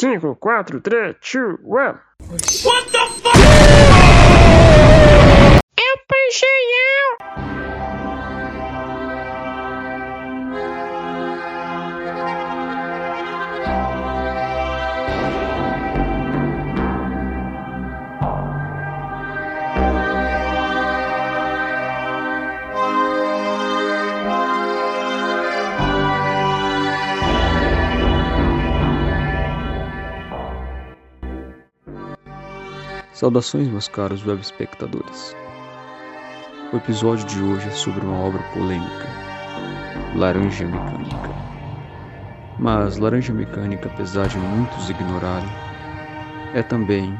5, 4, 3, 2, 1. What the fuck? Saudações, meus caros web espectadores. O episódio de hoje é sobre uma obra polêmica, Laranja Mecânica. Mas Laranja Mecânica, apesar de muitos ignorarem, é também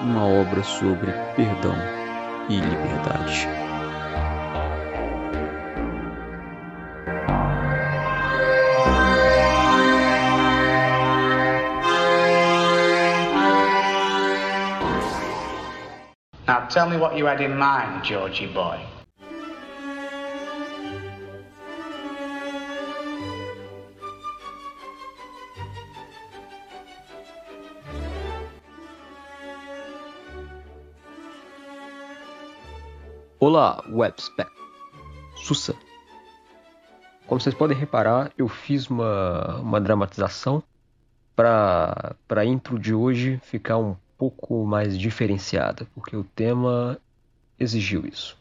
uma obra sobre perdão e liberdade. Tell me what you had in mind, Georgie boy. Olá, Webspec. Sussa. Como vocês podem reparar, eu fiz uma, uma dramatização para a intro de hoje ficar um pouco mais diferenciada, porque o tema exigiu isso.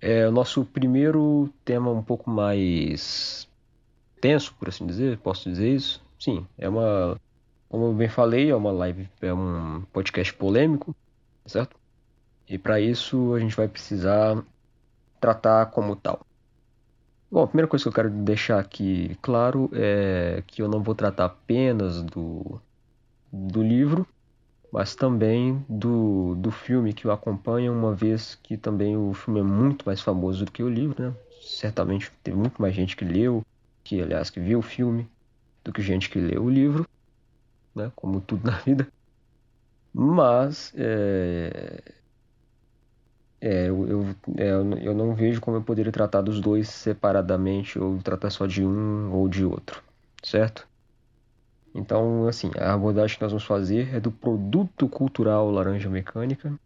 É o nosso primeiro tema um pouco mais tenso, por assim dizer, posso dizer isso? Sim, é uma, como eu bem falei, é uma live, é um podcast polêmico, certo? E para isso a gente vai precisar tratar como tal. Bom, a primeira coisa que eu quero deixar aqui claro é que eu não vou tratar apenas do, do livro, mas também do, do filme que o acompanha, uma vez que também o filme é muito mais famoso do que o livro, né? Certamente teve muito mais gente que leu, que aliás que viu o filme, do que gente que leu o livro, né? Como tudo na vida. Mas é, é, eu, eu, é, eu não vejo como eu poderia tratar dos dois separadamente ou tratar só de um ou de outro, certo? Então, assim, a abordagem que nós vamos fazer é do produto cultural laranja mecânica,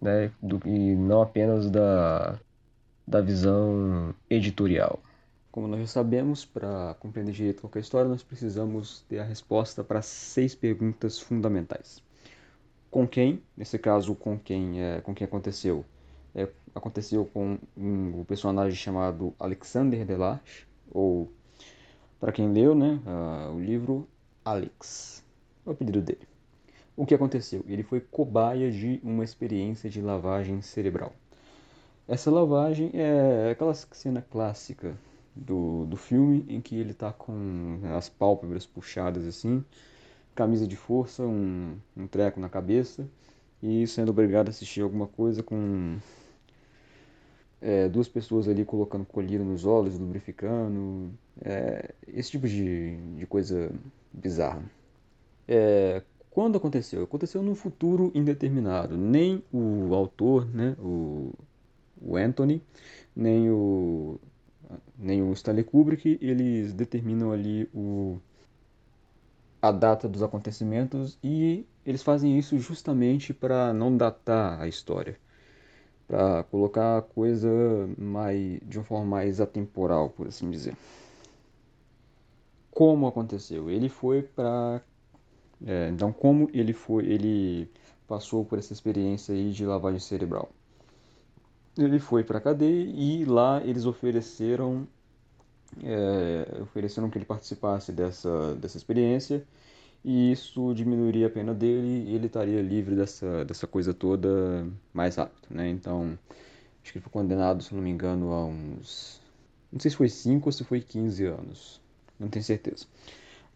né, do, e não apenas da, da visão editorial. Como nós já sabemos, para compreender direito qualquer história, nós precisamos ter a resposta para seis perguntas fundamentais. Com quem? Nesse caso, com quem, é, com quem aconteceu? É, aconteceu com um, um personagem chamado Alexander Delarge, ou para quem leu né, uh, o livro, Alex. É o apelido dele. O que aconteceu? Ele foi cobaia de uma experiência de lavagem cerebral. Essa lavagem é aquela cena clássica do, do filme em que ele está com as pálpebras puxadas assim, camisa de força, um, um treco na cabeça e sendo obrigado a assistir alguma coisa com é, duas pessoas ali colocando colírio nos olhos, lubrificando, é, esse tipo de, de coisa bizarra. É, quando aconteceu? Aconteceu num futuro indeterminado. Nem o autor, né, o, o Anthony, nem o, nem o Stanley Kubrick, eles determinam ali o, a data dos acontecimentos e eles fazem isso justamente para não datar a história para colocar a coisa mais, de uma forma mais atemporal, por assim dizer. Como aconteceu? Ele foi para é, então como ele foi, ele passou por essa experiência aí de lavagem cerebral. Ele foi para a cadeia e lá eles ofereceram é, ofereceram que ele participasse dessa, dessa experiência e isso diminuiria a pena dele e ele estaria livre dessa, dessa coisa toda mais rápido, né? Então, acho que ele foi condenado, se não me engano, a uns... Não sei se foi 5 ou se foi 15 anos, não tenho certeza.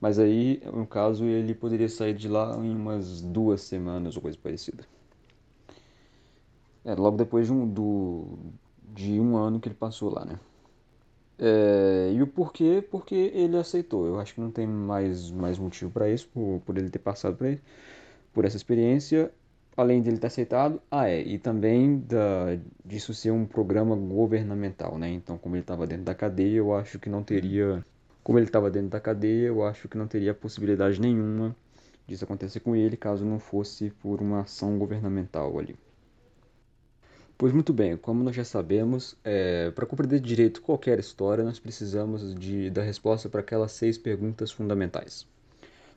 Mas aí, no caso, ele poderia sair de lá em umas duas semanas ou coisa parecida. É, logo depois de um, do, de um ano que ele passou lá, né? É, e o porquê? Porque ele aceitou. Eu acho que não tem mais, mais motivo para isso, por, por ele ter passado por, ele, por essa experiência. Além dele ter aceitado, ah é, e também da, disso ser um programa governamental, né? Então, como ele estava dentro da cadeia, eu acho que não teria Como ele estava dentro da cadeia, eu acho que não teria possibilidade nenhuma disso acontecer com ele caso não fosse por uma ação governamental ali. Pois muito bem, como nós já sabemos, é, para compreender direito qualquer história, nós precisamos de, da resposta para aquelas seis perguntas fundamentais: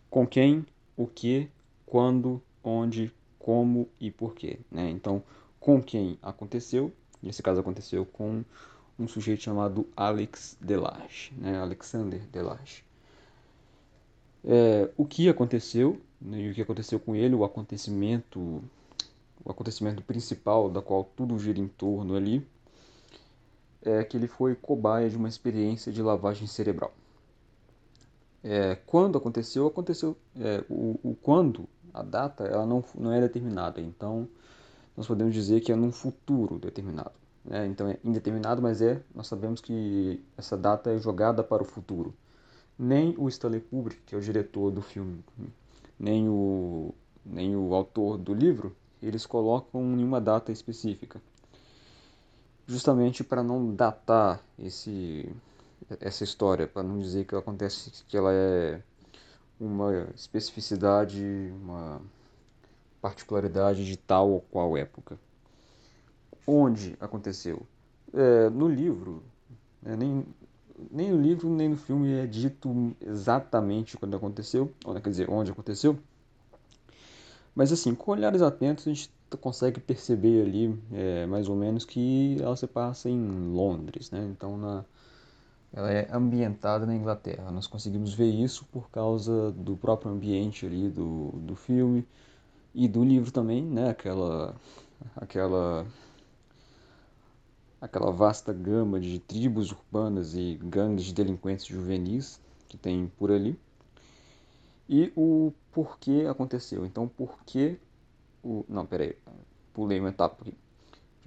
com quem, o que, quando, onde, como e porquê. Né? Então, com quem aconteceu? Nesse caso, aconteceu com um sujeito chamado Alex Delarge, né? Alexander Delarge. É, o que aconteceu né? e o que aconteceu com ele, o acontecimento o acontecimento principal da qual tudo gira em torno ali, é que ele foi cobaia de uma experiência de lavagem cerebral. É, quando aconteceu, aconteceu. É, o, o, quando, a data, ela não, não é determinada. Então, nós podemos dizer que é num futuro determinado. Né? Então, é indeterminado, mas é. Nós sabemos que essa data é jogada para o futuro. Nem o Stanley Kubrick, que é o diretor do filme, nem o, nem o autor do livro, eles colocam em uma data específica, justamente para não datar esse, essa história, para não dizer que ela acontece que ela é uma especificidade, uma particularidade de tal ou qual época. Onde aconteceu? É, no livro, né, nem, nem no livro nem no filme é dito exatamente quando aconteceu, quer dizer, onde aconteceu, mas assim, com olhares atentos a gente consegue perceber ali é, mais ou menos que ela se passa em Londres, né? Então na, ela é ambientada na Inglaterra. Nós conseguimos ver isso por causa do próprio ambiente ali do, do filme e do livro também, né? Aquela, aquela, aquela vasta gama de tribos urbanas e gangues de delinquentes juvenis que tem por ali e o porquê aconteceu. Então, porquê o. Não, peraí, pulei uma etapa aqui.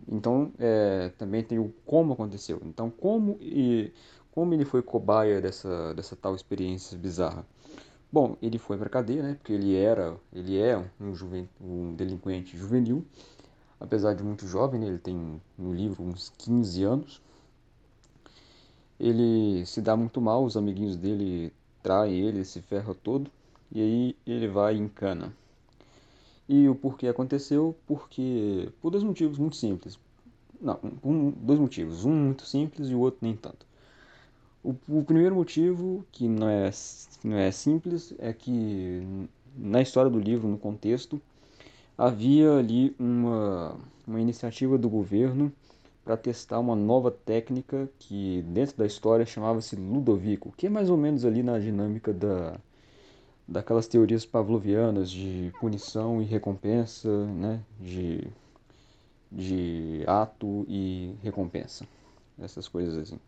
Então, é, também tem o como aconteceu. Então, como e como ele foi cobaia dessa, dessa tal experiência bizarra? Bom, ele foi para cadeia, né? Porque ele era, ele é um, juven, um delinquente juvenil, apesar de muito jovem, né? ele tem no livro uns 15 anos. Ele se dá muito mal, os amiguinhos dele traem ele, se ferra todo e aí ele vai em cana. E o porquê aconteceu? Porque por dois motivos muito simples. Não, um, dois motivos. Um muito simples e o outro nem tanto. O, o primeiro motivo, que não é, não é simples, é que na história do livro, no contexto, havia ali uma, uma iniciativa do governo para testar uma nova técnica que dentro da história chamava-se Ludovico, que é mais ou menos ali na dinâmica da, daquelas teorias pavlovianas de punição e recompensa, né? de, de ato e recompensa, essas coisas assim.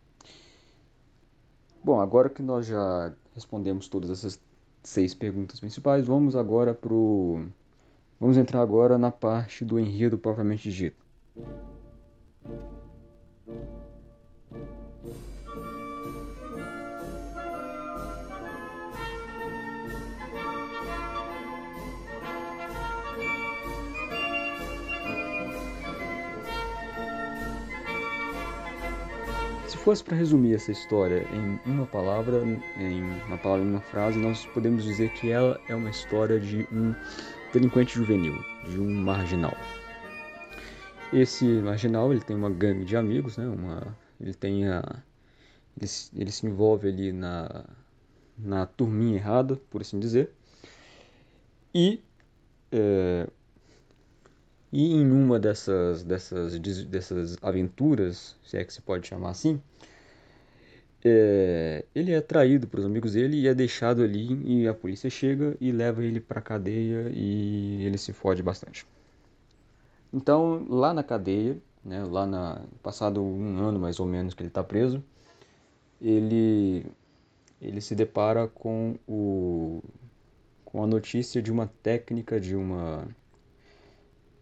Bom, agora que nós já respondemos todas essas seis perguntas principais, vamos agora pro vamos entrar agora na parte do enredo propriamente dito. fosse para resumir essa história em uma palavra, em uma palavra, em uma frase, nós podemos dizer que ela é uma história de um delinquente juvenil, de um marginal. Esse marginal ele tem uma gangue de amigos, né? Uma, ele tem a, ele, ele se envolve ali na na turminha errada, por assim dizer, e é, e em uma dessas, dessas, dessas aventuras, se é que se pode chamar assim, é, ele é traído pelos amigos dele e é deixado ali e a polícia chega e leva ele para cadeia e ele se fode bastante. Então, lá na cadeia, né, lá na passado um ano mais ou menos que ele está preso, ele ele se depara com o com a notícia de uma técnica de uma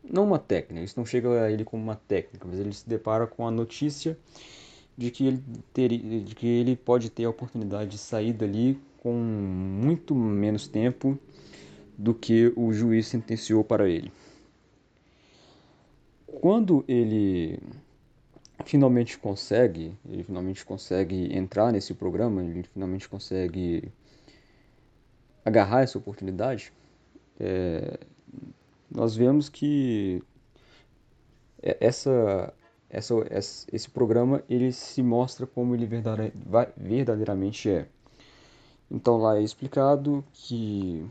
não uma técnica, isso não chega a ele como uma técnica, mas ele se depara com a notícia de que ele, teria, de que ele pode ter a oportunidade de sair dali com muito menos tempo do que o juiz sentenciou para ele. Quando ele finalmente consegue, ele finalmente consegue entrar nesse programa, ele finalmente consegue agarrar essa oportunidade, é, nós vemos que essa, essa, esse programa ele se mostra como ele verdadeiramente é. Então lá é explicado que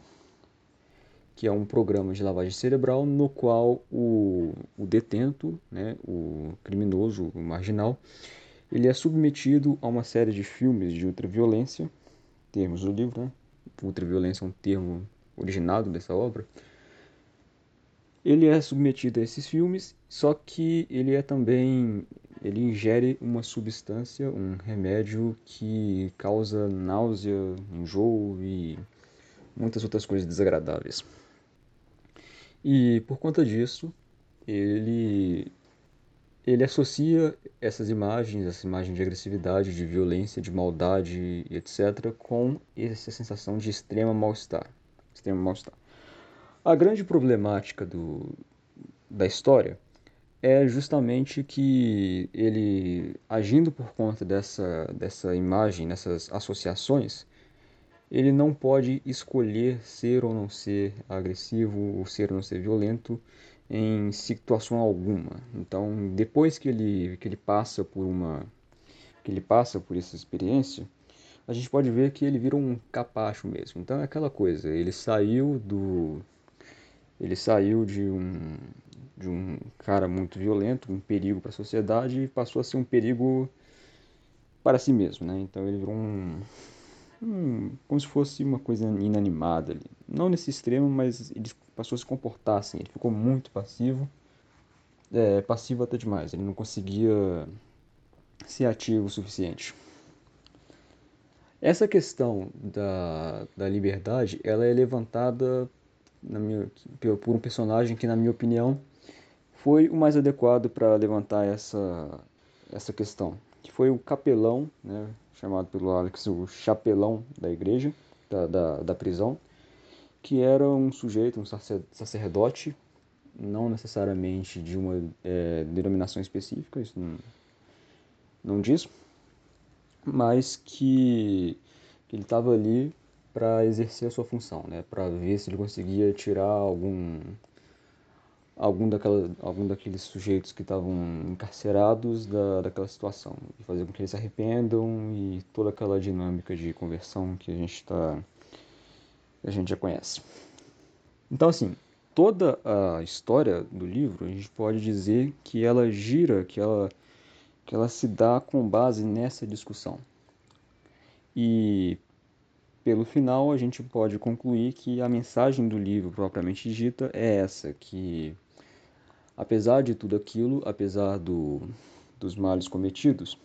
que é um programa de lavagem cerebral no qual o, o detento, né, o criminoso, o marginal, ele é submetido a uma série de filmes de ultraviolência, termos do livro, né? Ultraviolência é um termo originado dessa obra. Ele é submetido a esses filmes, só que ele é também ele ingere uma substância, um remédio que causa náusea, enjoo e muitas outras coisas desagradáveis. E por conta disso, ele ele associa essas imagens, essa imagem de agressividade, de violência, de maldade, etc, com essa sensação de extrema mal-estar, extremo mal-estar. A grande problemática do, da história é justamente que ele, agindo por conta dessa, dessa imagem, dessas associações, ele não pode escolher ser ou não ser agressivo, ou ser ou não ser violento em situação alguma. Então, depois que ele, que ele passa por uma que ele passa por essa experiência, a gente pode ver que ele vira um capacho mesmo. Então é aquela coisa, ele saiu do ele saiu de um de um cara muito violento, um perigo para a sociedade e passou a ser um perigo para si mesmo, né? Então ele virou um hum, como se fosse uma coisa inanimada ali. Não nesse extremo, mas ele passou a se comportar assim. Ele ficou muito passivo, é, passivo até demais. Ele não conseguia ser ativo o suficiente. Essa questão da, da liberdade, ela é levantada minha, por um personagem que, na minha opinião, foi o mais adequado para levantar essa, essa questão, que foi o capelão, né, chamado pelo Alex o chapelão da igreja, da, da, da prisão, que era um sujeito, um sacerdote, não necessariamente de uma é, denominação específica, isso não, não diz, mas que, ele estava ali para exercer a sua função, né? para ver se ele conseguia tirar algum algum, daquela, algum daqueles sujeitos que estavam encarcerados da, daquela situação e fazer com que eles se arrependam e toda aquela dinâmica de conversão que a gente tá, a gente já conhece. Então assim, toda a história do livro a gente pode dizer que ela gira, que ela que ela se dá com base nessa discussão. E pelo final a gente pode concluir que a mensagem do livro propriamente dita é essa, que apesar de tudo aquilo, apesar do, dos males cometidos,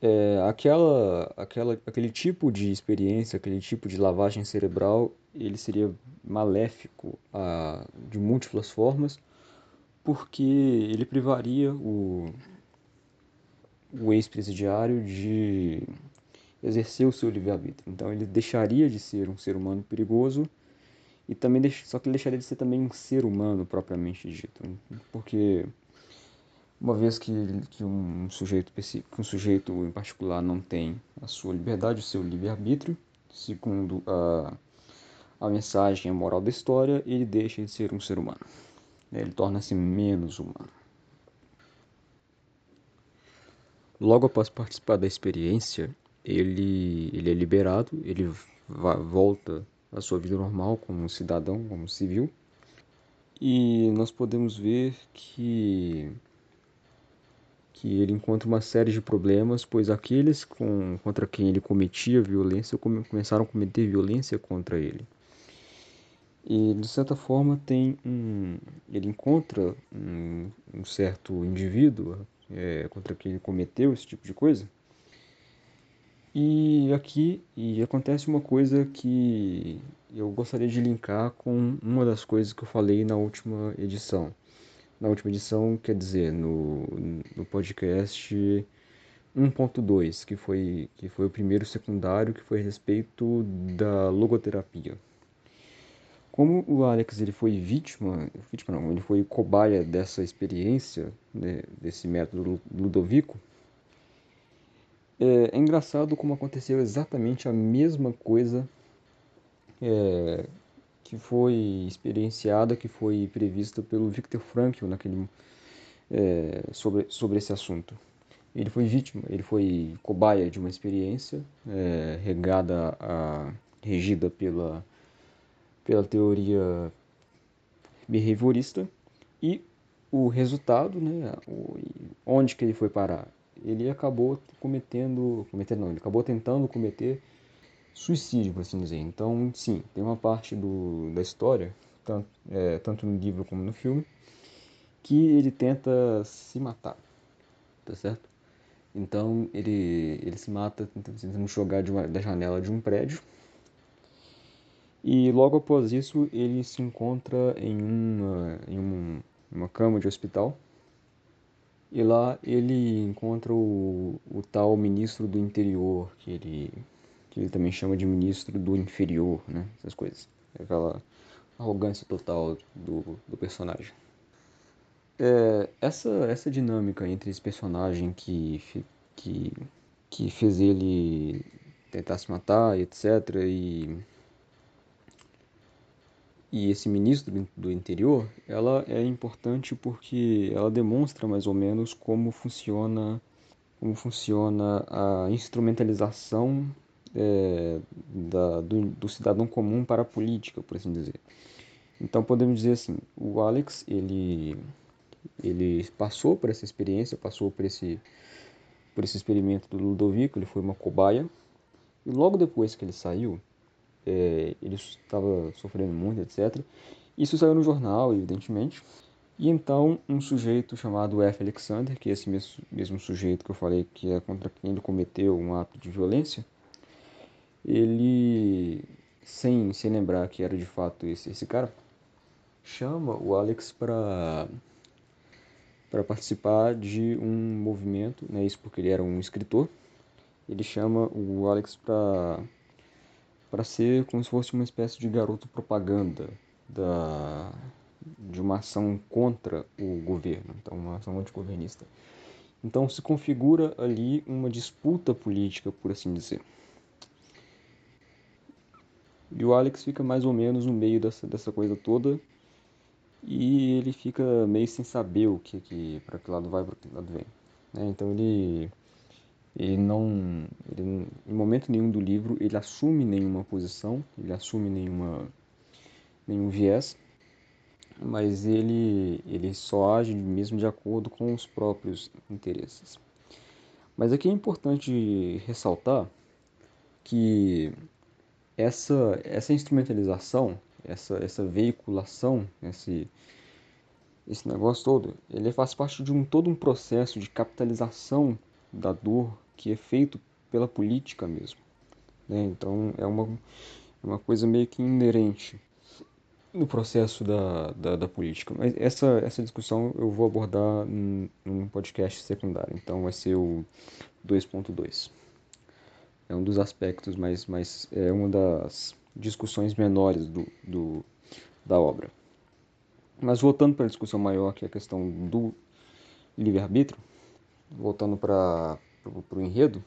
é, aquela, aquela, aquele tipo de experiência, aquele tipo de lavagem cerebral, ele seria maléfico a, de múltiplas formas, porque ele privaria o, o ex-presidiário de exercer o seu livre-arbítrio. Então ele deixaria de ser um ser humano perigoso e também só que ele deixaria de ser também um ser humano propriamente dito, porque uma vez que, que um sujeito específico, um sujeito em particular não tem a sua liberdade, o seu livre-arbítrio, segundo a, a mensagem a moral da história, ele deixa de ser um ser humano. Ele torna-se menos humano. Logo após participar da experiência, ele, ele é liberado, ele volta a sua vida normal como cidadão, como civil. E nós podemos ver que que ele encontra uma série de problemas, pois aqueles com, contra quem ele cometia violência começaram a cometer violência contra ele. E de certa forma tem um, ele encontra um, um certo indivíduo é, contra quem ele cometeu esse tipo de coisa e aqui e acontece uma coisa que eu gostaria de linkar com uma das coisas que eu falei na última edição. Na última edição, quer dizer, no, no podcast 1.2, que foi, que foi o primeiro secundário, que foi a respeito da logoterapia. Como o Alex ele foi vítima, vítima não, ele foi cobaia dessa experiência, né, desse método Ludovico, é, é, engraçado como aconteceu exatamente a mesma coisa é, que foi experienciada, que foi prevista pelo Viktor Frankl naquele, é, sobre, sobre esse assunto. Ele foi vítima, ele foi cobaia de uma experiência é, regada a, regida pela pela teoria behaviorista e o resultado, né, onde que ele foi parar? Ele acabou cometendo, cometendo não, ele acabou tentando cometer suicídio, por assim dizer. Então, sim, tem uma parte do, da história, tanto, é, tanto no livro como no filme, que ele tenta se matar, tá certo? Então, ele, ele se mata tentando jogar uma, da janela de um prédio, e logo após isso, ele se encontra em uma, em um, uma cama de hospital. E lá ele encontra o, o tal ministro do interior, que ele, que ele também chama de ministro do inferior, né? Essas coisas. Aquela arrogância total do, do personagem. É, essa, essa dinâmica entre esse personagem que, que, que fez ele tentar se matar, etc., e e esse ministro do interior, ela é importante porque ela demonstra mais ou menos como funciona como funciona a instrumentalização é, da, do, do, cidadão comum para a política, por assim dizer. Então podemos dizer assim, o Alex ele ele passou por essa experiência, passou por esse por esse experimento do Ludovico, ele foi uma cobaia e logo depois que ele saiu, é, ele estava sofrendo muito, etc. Isso saiu no jornal, evidentemente. E então um sujeito chamado F. Alexander, que é esse mesmo, mesmo sujeito que eu falei que é contra quem ele cometeu um ato de violência, ele, sem se lembrar que era de fato esse, esse cara, chama o Alex para para participar de um movimento, né, isso porque ele era um escritor. Ele chama o Alex para para ser como se fosse uma espécie de garoto propaganda da, de uma ação contra o governo, então uma ação antigovernista. Então se configura ali uma disputa política, por assim dizer. E o Alex fica mais ou menos no meio dessa, dessa coisa toda e ele fica meio sem saber o que, que para que lado vai, para que lado vem. Né? Então ele ele não, ele, em momento nenhum do livro, ele assume nenhuma posição, ele assume nenhuma, nenhum viés, mas ele, ele só age mesmo de acordo com os próprios interesses. Mas aqui é importante ressaltar que essa, essa instrumentalização, essa, essa veiculação, esse, esse negócio todo, ele faz parte de um todo um processo de capitalização da dor que é feito pela política mesmo. Né? Então é uma, é uma coisa meio que inerente no processo da, da, da, política. Mas essa, essa discussão eu vou abordar num podcast secundário, então vai ser o 2.2. É um dos aspectos, mas, mas é uma das discussões menores do, do, da obra. Mas voltando para a discussão maior, que é a questão do livre-arbítrio, voltando para para o enredo,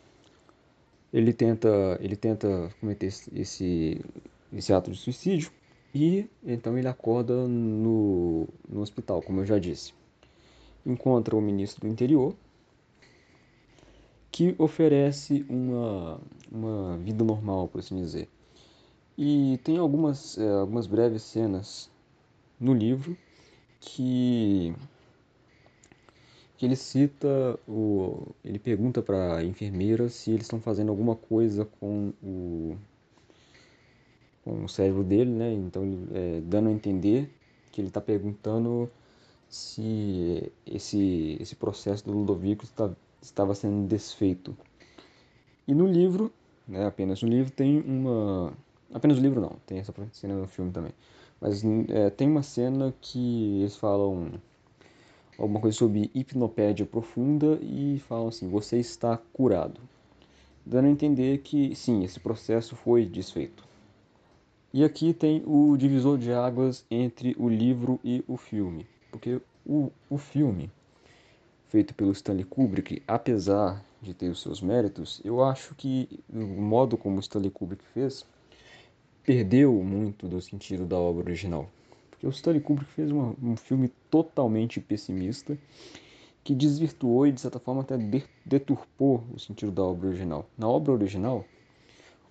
ele tenta, ele tenta cometer esse, esse ato de suicídio e então ele acorda no, no hospital, como eu já disse. Encontra o ministro do interior, que oferece uma, uma vida normal, por assim dizer. E tem algumas, é, algumas breves cenas no livro que que ele cita o ele pergunta para a enfermeira se eles estão fazendo alguma coisa com o com o cérebro dele, né? Então é, dando a entender que ele está perguntando se esse esse processo do Ludovico está, estava sendo desfeito. E no livro, né, apenas no livro tem uma apenas no livro não, tem essa cena no filme também. Mas é, tem uma cena que eles falam alguma coisa sobre hipnopédia profunda e falam assim: você está curado. Dando a entender que sim, esse processo foi desfeito. E aqui tem o divisor de águas entre o livro e o filme. Porque o, o filme, feito pelo Stanley Kubrick, apesar de ter os seus méritos, eu acho que o modo como Stanley Kubrick fez perdeu muito do sentido da obra original. Porque o Stanley Kubrick fez uma, um filme totalmente pessimista que desvirtuou e, de certa forma, até deturpou o sentido da obra original. Na obra original,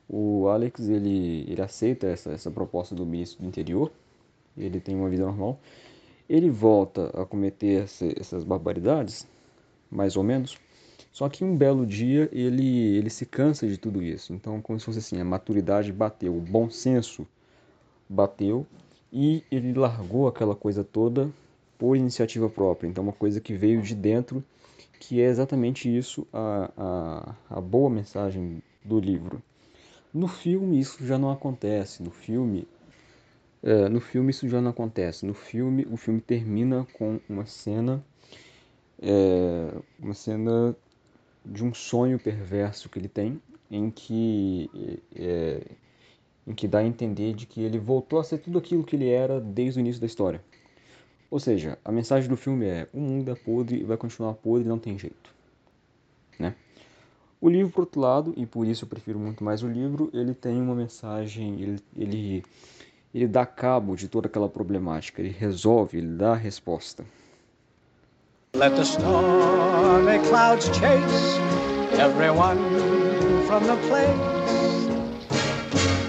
o Alex ele, ele aceita essa, essa proposta do ministro do interior, ele tem uma vida normal, ele volta a cometer essa, essas barbaridades, mais ou menos, só que um belo dia ele, ele se cansa de tudo isso. Então, como se fosse assim, a maturidade bateu, o bom senso bateu e ele largou aquela coisa toda por iniciativa própria. Então, uma coisa que veio de dentro, que é exatamente isso, a, a, a boa mensagem do livro. No filme isso já não acontece. No filme, é, no filme isso já não acontece. No filme, o filme termina com uma cena, é, uma cena de um sonho perverso que ele tem, em que é, em que dá a entender de que ele voltou a ser tudo aquilo que ele era desde o início da história. Ou seja, a mensagem do filme é: o mundo é podre e vai continuar podre, não tem jeito, né? O livro, por outro lado, e por isso eu prefiro muito mais o livro, ele tem uma mensagem, ele, ele, ele dá cabo de toda aquela problemática, ele resolve, ele dá a resposta. Let the stormy clouds chase everyone from the place.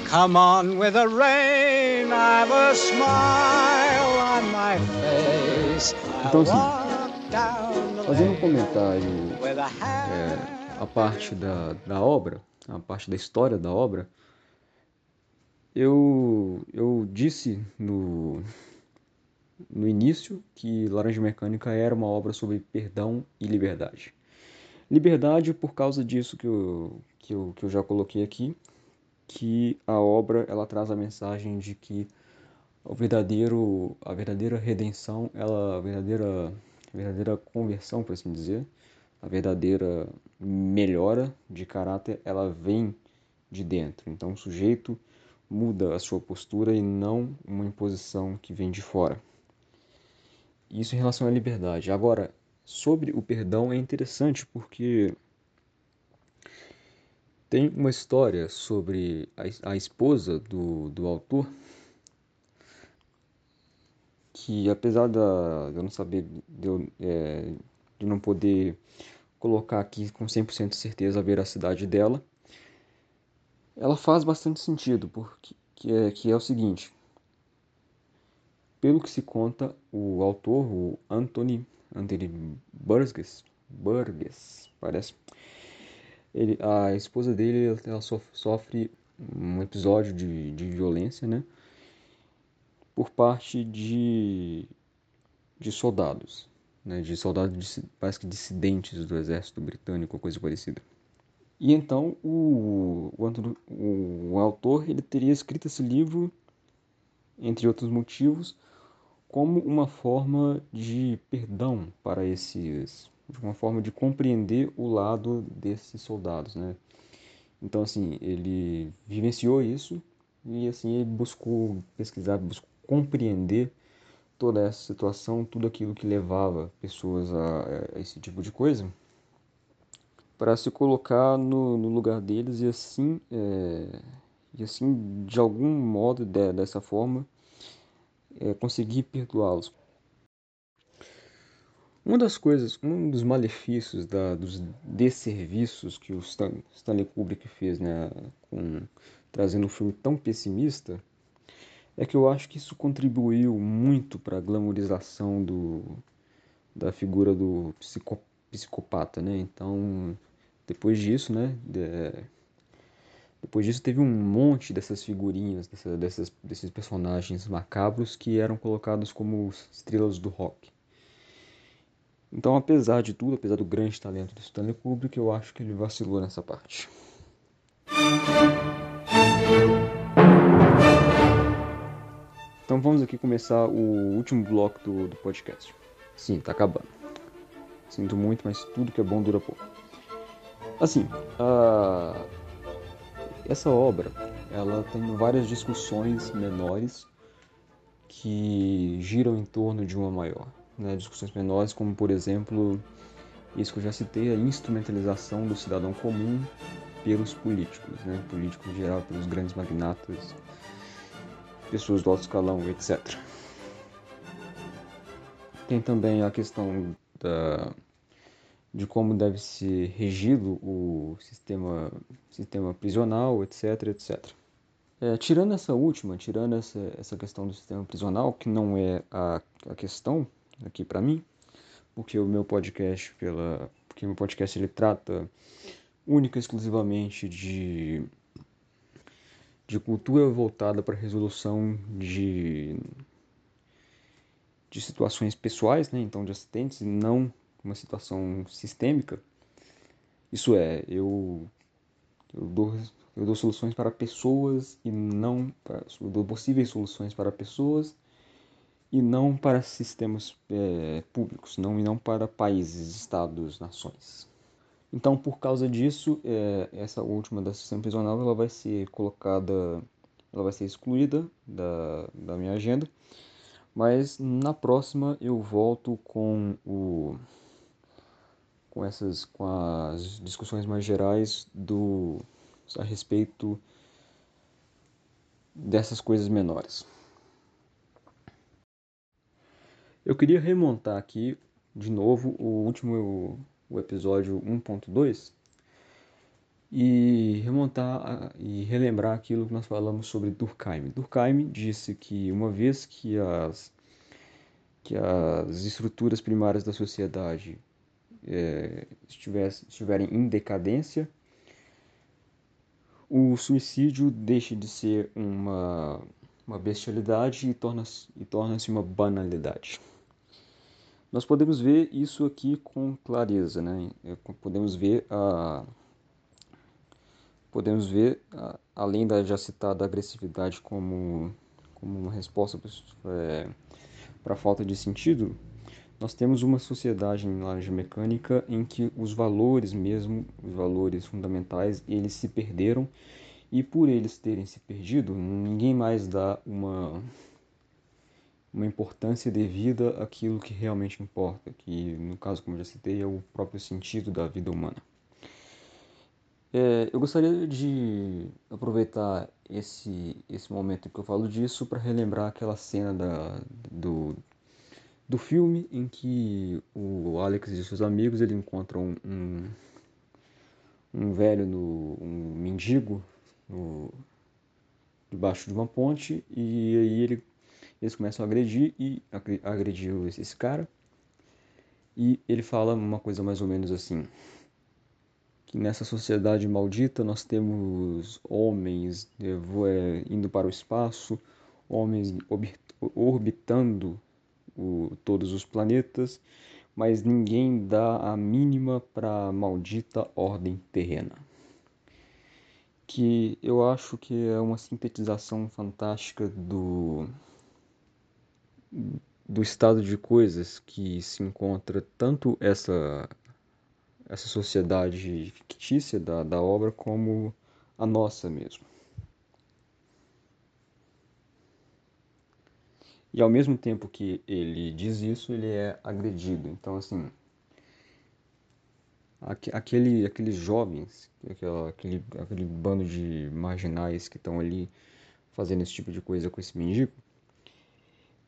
Come on with the rain, I've a smile on my face. Então, assim, fazendo um comentário é, a parte da, da obra, a parte da história da obra, eu, eu disse no, no início que Laranja Mecânica era uma obra sobre perdão e liberdade. Liberdade por causa disso que eu, que eu, que eu já coloquei aqui, que a obra ela traz a mensagem de que o verdadeiro, a verdadeira redenção, ela, a verdadeira, a verdadeira conversão, por assim dizer, a verdadeira melhora de caráter ela vem de dentro. Então o sujeito muda a sua postura e não uma imposição que vem de fora. Isso em relação à liberdade. Agora, sobre o perdão é interessante porque tem uma história sobre a, a esposa do, do autor que apesar da, de eu não saber de, eu, é, de não poder colocar aqui com 100% de certeza a veracidade dela, ela faz bastante sentido, porque que é, que é o seguinte. Pelo que se conta, o autor, o Anthony, Anthony Burgess, Burgess, parece, ele, a esposa dele ela sofre um episódio de, de violência, né? Por parte de, de soldados né, de soldados parece que dissidentes do exército britânico coisa parecida. E então o, o, o autor ele teria escrito esse livro, entre outros motivos, como uma forma de perdão para esses, de uma forma de compreender o lado desses soldados, né? Então assim ele vivenciou isso e assim ele buscou pesquisar, buscou compreender toda essa situação, tudo aquilo que levava pessoas a, a esse tipo de coisa, para se colocar no, no, lugar deles e assim, é, e assim de algum modo, de, dessa forma, é, conseguir perdoá-los. Uma das coisas, um dos malefícios da, dos desserviços que o Stan, Stanley Kubrick fez, né, com, trazendo um filme tão pessimista, é que eu acho que isso contribuiu muito para a glamorização do, da figura do psico, psicopata, né? Então, depois disso, né? De, depois disso teve um monte dessas figurinhas, dessa, dessas, desses personagens macabros que eram colocados como estrelas do rock. Então, apesar de tudo, apesar do grande talento do Stanley Kubrick, eu acho que ele vacilou nessa parte. Então vamos aqui começar o último bloco do, do podcast. Sim, tá acabando. Sinto muito, mas tudo que é bom dura pouco. Assim, essa obra ela tem várias discussões menores que giram em torno de uma maior. Né? Discussões menores, como por exemplo, isso que eu já citei, a instrumentalização do cidadão comum pelos políticos, né? políticos em geral, pelos grandes magnatas, pessoas do alto escalão, etc. Tem também a questão da, de como deve ser regido o sistema, sistema prisional, etc, etc. É, tirando essa última, tirando essa, essa questão do sistema prisional, que não é a, a questão aqui para mim, porque o meu podcast pela porque meu podcast ele trata única e exclusivamente de de cultura voltada para resolução de de situações pessoais, né? então de acidentes, não uma situação sistêmica. Isso é, eu, eu, dou, eu dou soluções para pessoas e não para, eu dou possíveis soluções para pessoas e não para sistemas é, públicos, não e não para países, estados, nações. Então, por causa disso, é, essa última da sistema prisional ela vai ser colocada, ela vai ser excluída da, da minha agenda mas na próxima eu volto com o com essas com as discussões mais gerais do a respeito dessas coisas menores. Eu queria remontar aqui de novo o último o episódio 1.2 e remontar e relembrar aquilo que nós falamos sobre Durkheim. Durkheim disse que uma vez que as, que as estruturas primárias da sociedade é, estiverem em decadência, o suicídio deixa de ser uma, uma bestialidade e torna-se torna uma banalidade. Nós podemos ver isso aqui com clareza, né? É, podemos ver a podemos ver, além da já citada agressividade como, como uma resposta é, para a falta de sentido, nós temos uma sociedade em laranja mecânica em que os valores mesmo, os valores fundamentais, eles se perderam e por eles terem se perdido, ninguém mais dá uma uma importância devida àquilo que realmente importa, que no caso, como já citei, é o próprio sentido da vida humana. É, eu gostaria de aproveitar esse, esse momento que eu falo disso para relembrar aquela cena da, do, do filme em que o Alex e seus amigos ele encontram um, um velho, no, um mendigo no, debaixo de uma ponte e aí ele, eles começam a agredir e agredir esse cara e ele fala uma coisa mais ou menos assim que nessa sociedade maldita nós temos homens é, indo para o espaço, homens orbitando o, todos os planetas, mas ninguém dá a mínima para a maldita ordem terrena. Que eu acho que é uma sintetização fantástica do, do estado de coisas que se encontra tanto essa essa sociedade fictícia da, da obra como a nossa mesmo. E ao mesmo tempo que ele diz isso, ele é agredido. Então, assim, aquele, aqueles jovens, aquela, aquele, aquele bando de marginais que estão ali fazendo esse tipo de coisa com esse mendigo,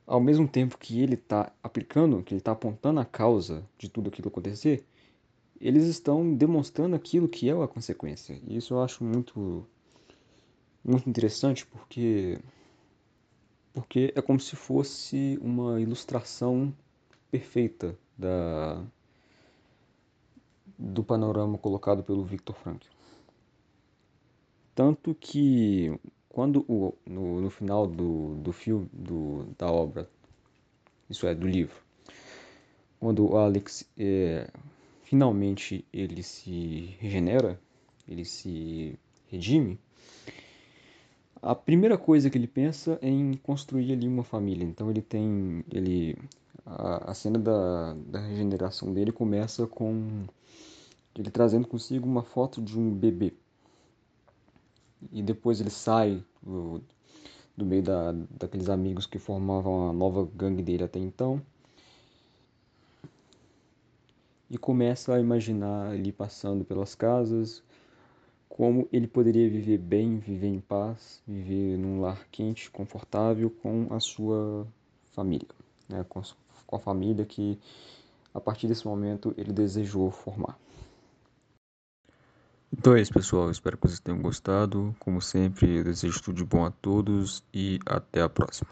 ao mesmo tempo que ele está aplicando, que ele está apontando a causa de tudo aquilo acontecer, eles estão demonstrando aquilo que é a consequência. E isso eu acho muito muito interessante porque porque é como se fosse uma ilustração perfeita da do panorama colocado pelo Victor Frankl. Tanto que quando o, no, no final do, do filme, do, da obra, isso é, do livro, quando o Alex é, finalmente ele se regenera, ele se redime, a primeira coisa que ele pensa é em construir ali uma família. Então ele tem, ele, a, a cena da, da regeneração dele começa com ele trazendo consigo uma foto de um bebê. E depois ele sai do, do meio da, daqueles amigos que formavam a nova gangue dele até então e começa a imaginar ali passando pelas casas como ele poderia viver bem, viver em paz, viver num lar quente, confortável com a sua família, né? com, com a família que a partir desse momento ele desejou formar. Então é isso, pessoal. Espero que vocês tenham gostado. Como sempre, desejo tudo de bom a todos e até a próxima.